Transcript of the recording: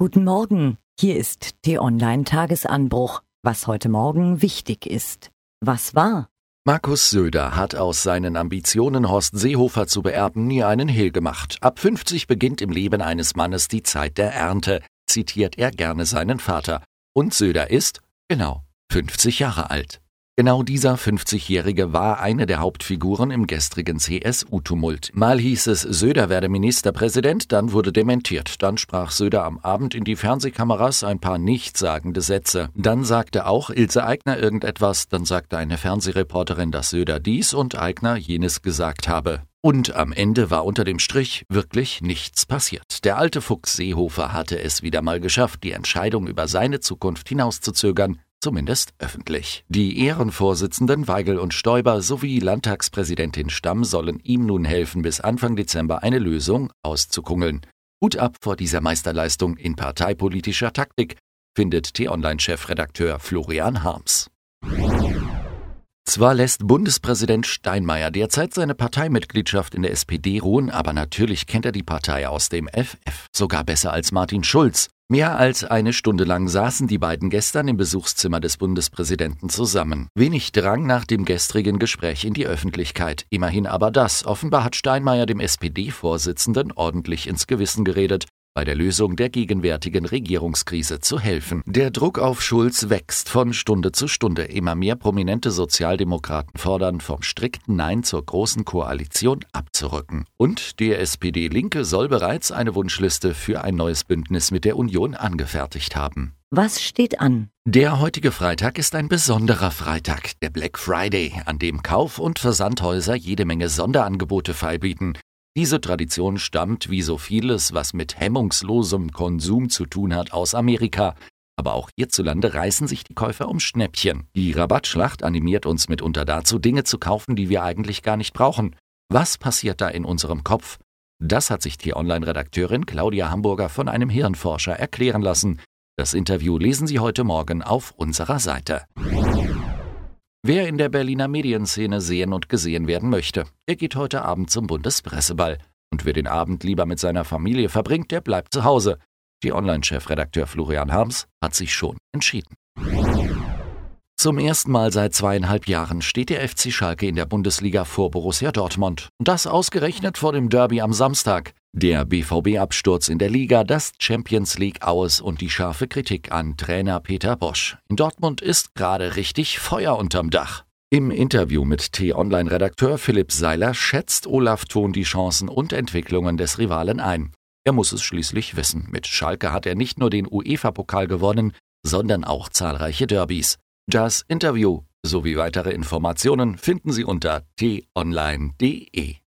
Guten Morgen, hier ist T-Online Tagesanbruch, was heute Morgen wichtig ist. Was war? Markus Söder hat aus seinen Ambitionen, Horst Seehofer zu beerben, nie einen Hehl gemacht. Ab 50 beginnt im Leben eines Mannes die Zeit der Ernte, zitiert er gerne seinen Vater. Und Söder ist, genau, 50 Jahre alt. Genau dieser 50-Jährige war eine der Hauptfiguren im gestrigen CSU-Tumult. Mal hieß es, Söder werde Ministerpräsident, dann wurde dementiert. Dann sprach Söder am Abend in die Fernsehkameras ein paar nichtssagende Sätze. Dann sagte auch Ilse Aigner irgendetwas, dann sagte eine Fernsehreporterin, dass Söder dies und Aigner jenes gesagt habe. Und am Ende war unter dem Strich wirklich nichts passiert. Der alte Fuchs Seehofer hatte es wieder mal geschafft, die Entscheidung über seine Zukunft hinauszuzögern, zumindest öffentlich. Die Ehrenvorsitzenden Weigel und Stoiber sowie Landtagspräsidentin Stamm sollen ihm nun helfen, bis Anfang Dezember eine Lösung auszukungeln. Hut ab vor dieser Meisterleistung in parteipolitischer Taktik, findet T-Online-Chefredakteur Florian Harms. Zwar lässt Bundespräsident Steinmeier derzeit seine Parteimitgliedschaft in der SPD ruhen, aber natürlich kennt er die Partei aus dem FF, sogar besser als Martin Schulz. Mehr als eine Stunde lang saßen die beiden gestern im Besuchszimmer des Bundespräsidenten zusammen. Wenig drang nach dem gestrigen Gespräch in die Öffentlichkeit. Immerhin aber das. Offenbar hat Steinmeier dem SPD-Vorsitzenden ordentlich ins Gewissen geredet bei der Lösung der gegenwärtigen Regierungskrise zu helfen. Der Druck auf Schulz wächst von Stunde zu Stunde. Immer mehr prominente Sozialdemokraten fordern, vom strikten Nein zur großen Koalition abzurücken. Und die SPD-Linke soll bereits eine Wunschliste für ein neues Bündnis mit der Union angefertigt haben. Was steht an? Der heutige Freitag ist ein besonderer Freitag, der Black Friday, an dem Kauf- und Versandhäuser jede Menge Sonderangebote feilbieten. Diese Tradition stammt, wie so vieles, was mit hemmungslosem Konsum zu tun hat, aus Amerika. Aber auch hierzulande reißen sich die Käufer um Schnäppchen. Die Rabattschlacht animiert uns mitunter dazu, Dinge zu kaufen, die wir eigentlich gar nicht brauchen. Was passiert da in unserem Kopf? Das hat sich die Online-Redakteurin Claudia Hamburger von einem Hirnforscher erklären lassen. Das Interview lesen Sie heute Morgen auf unserer Seite. Wer in der Berliner Medienszene sehen und gesehen werden möchte, er geht heute Abend zum Bundespresseball. Und wer den Abend lieber mit seiner Familie verbringt, der bleibt zu Hause. Die Online-Chefredakteur Florian Harms hat sich schon entschieden. Zum ersten Mal seit zweieinhalb Jahren steht der FC Schalke in der Bundesliga vor Borussia Dortmund. Und das ausgerechnet vor dem Derby am Samstag. Der BVB-Absturz in der Liga, das Champions League aus und die scharfe Kritik an Trainer Peter Bosch. In Dortmund ist gerade richtig Feuer unterm Dach. Im Interview mit T-Online-Redakteur Philipp Seiler schätzt Olaf Thon die Chancen und Entwicklungen des Rivalen ein. Er muss es schließlich wissen. Mit Schalke hat er nicht nur den UEFA-Pokal gewonnen, sondern auch zahlreiche Derbys. Das Interview sowie weitere Informationen finden Sie unter t-online.de.